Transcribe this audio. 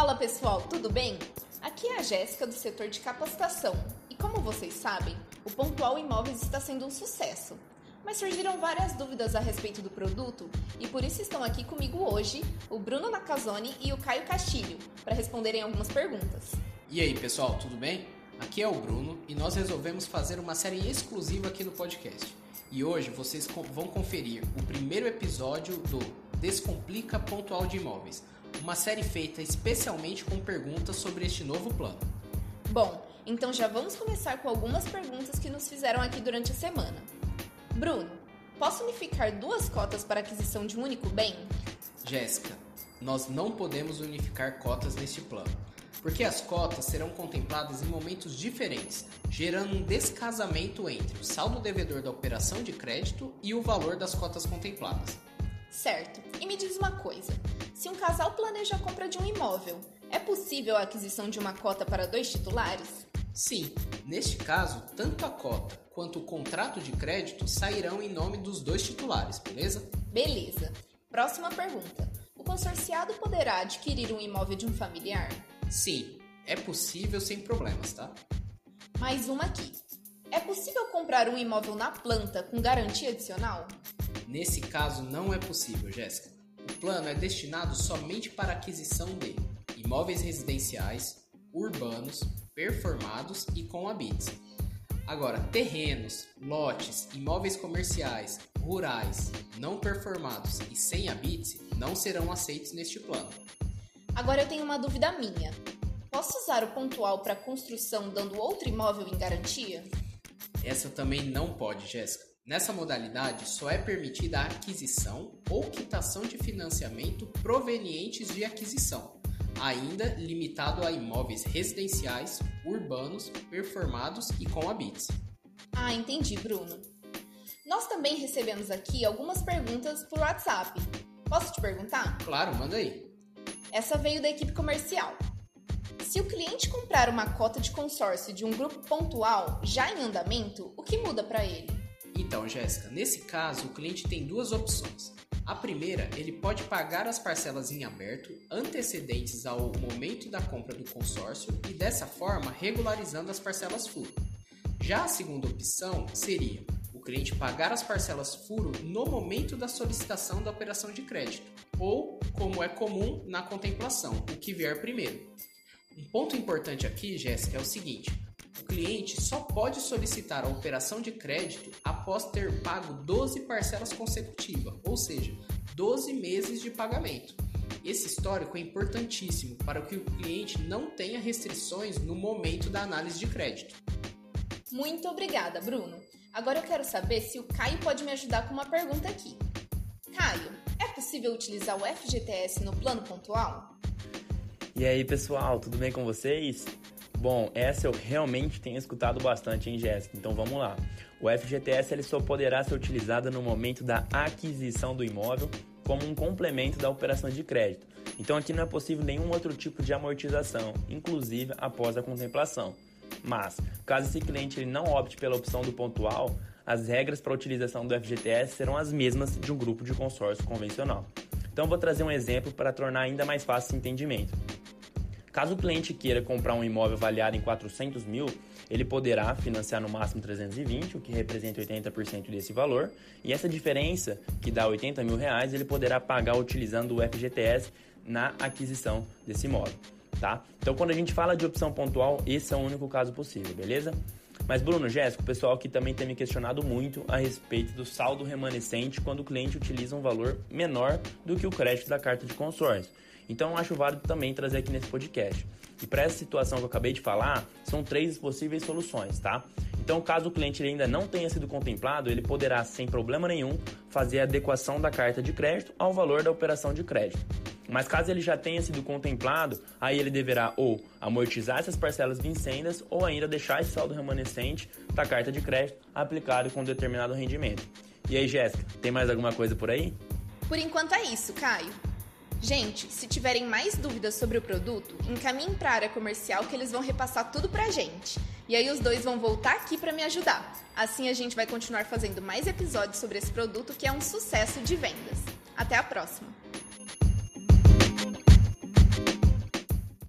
Fala pessoal, tudo bem? Aqui é a Jéssica do setor de capacitação e como vocês sabem, o Pontual Imóveis está sendo um sucesso. Mas surgiram várias dúvidas a respeito do produto e por isso estão aqui comigo hoje o Bruno Nakazone e o Caio Castilho para responderem algumas perguntas. E aí pessoal, tudo bem? Aqui é o Bruno e nós resolvemos fazer uma série exclusiva aqui no podcast. E hoje vocês vão conferir o primeiro episódio do Descomplica Pontual de Imóveis, uma série feita especialmente com perguntas sobre este novo plano. Bom, então já vamos começar com algumas perguntas que nos fizeram aqui durante a semana. Bruno, posso unificar duas cotas para aquisição de um único bem? Jéssica, nós não podemos unificar cotas neste plano, porque as cotas serão contempladas em momentos diferentes, gerando um descasamento entre o saldo devedor da operação de crédito e o valor das cotas contempladas. Certo. E me diz uma coisa: se um casal planeja a compra de um imóvel, é possível a aquisição de uma cota para dois titulares? Sim, neste caso, tanto a cota quanto o contrato de crédito sairão em nome dos dois titulares, beleza? Beleza. Próxima pergunta: o consorciado poderá adquirir um imóvel de um familiar? Sim, é possível sem problemas, tá? Mais uma aqui. É possível comprar um imóvel na planta com garantia adicional? Nesse caso, não é possível, Jéssica. O plano é destinado somente para aquisição de imóveis residenciais, urbanos, performados e com habites. Agora, terrenos, lotes, imóveis comerciais, rurais, não performados e sem habites não serão aceitos neste plano. Agora eu tenho uma dúvida minha. Posso usar o pontual para construção dando outro imóvel em garantia? Essa também não pode, Jéssica. Nessa modalidade, só é permitida a aquisição ou quitação de financiamento provenientes de aquisição, ainda limitado a imóveis residenciais, urbanos, performados e com habites. Ah, entendi, Bruno. Nós também recebemos aqui algumas perguntas por WhatsApp. Posso te perguntar? Claro, manda aí. Essa veio da equipe comercial. Se o cliente comprar uma cota de consórcio de um grupo pontual já em andamento, o que muda para ele? Então, Jéssica, nesse caso, o cliente tem duas opções. A primeira, ele pode pagar as parcelas em aberto antecedentes ao momento da compra do consórcio e dessa forma regularizando as parcelas furo. Já a segunda opção seria o cliente pagar as parcelas furo no momento da solicitação da operação de crédito, ou, como é comum, na contemplação, o que vier primeiro. Um ponto importante aqui, Jéssica, é o seguinte: cliente só pode solicitar a operação de crédito após ter pago 12 parcelas consecutivas, ou seja, 12 meses de pagamento. Esse histórico é importantíssimo para que o cliente não tenha restrições no momento da análise de crédito. Muito obrigada, Bruno. Agora eu quero saber se o Caio pode me ajudar com uma pergunta aqui. Caio, é possível utilizar o FGTS no plano pontual? E aí, pessoal, tudo bem com vocês? Bom, essa eu realmente tenho escutado bastante, hein, Jéssica? Então vamos lá. O FGTS ele só poderá ser utilizado no momento da aquisição do imóvel como um complemento da operação de crédito. Então aqui não é possível nenhum outro tipo de amortização, inclusive após a contemplação. Mas, caso esse cliente ele não opte pela opção do pontual, as regras para a utilização do FGTS serão as mesmas de um grupo de consórcio convencional. Então vou trazer um exemplo para tornar ainda mais fácil esse entendimento. Caso o cliente queira comprar um imóvel avaliado em 400 mil, ele poderá financiar no máximo 320, o que representa 80% desse valor, e essa diferença, que dá 80 mil reais, ele poderá pagar utilizando o FGTS na aquisição desse imóvel. Tá? Então, quando a gente fala de opção pontual, esse é o único caso possível, beleza? Mas, Bruno, Jéssica, o pessoal aqui também tem me questionado muito a respeito do saldo remanescente quando o cliente utiliza um valor menor do que o crédito da carta de consórcio. Então, acho válido também trazer aqui nesse podcast. E para essa situação que eu acabei de falar, são três possíveis soluções, tá? Então, caso o cliente ainda não tenha sido contemplado, ele poderá, sem problema nenhum, fazer a adequação da carta de crédito ao valor da operação de crédito. Mas caso ele já tenha sido contemplado, aí ele deverá ou amortizar essas parcelas vincendas ou ainda deixar esse saldo remanescente da carta de crédito aplicado com determinado rendimento. E aí, Jéssica, tem mais alguma coisa por aí? Por enquanto é isso, Caio. Gente, se tiverem mais dúvidas sobre o produto, encaminhem para a área comercial que eles vão repassar tudo para a gente. E aí os dois vão voltar aqui para me ajudar. Assim a gente vai continuar fazendo mais episódios sobre esse produto que é um sucesso de vendas. Até a próxima!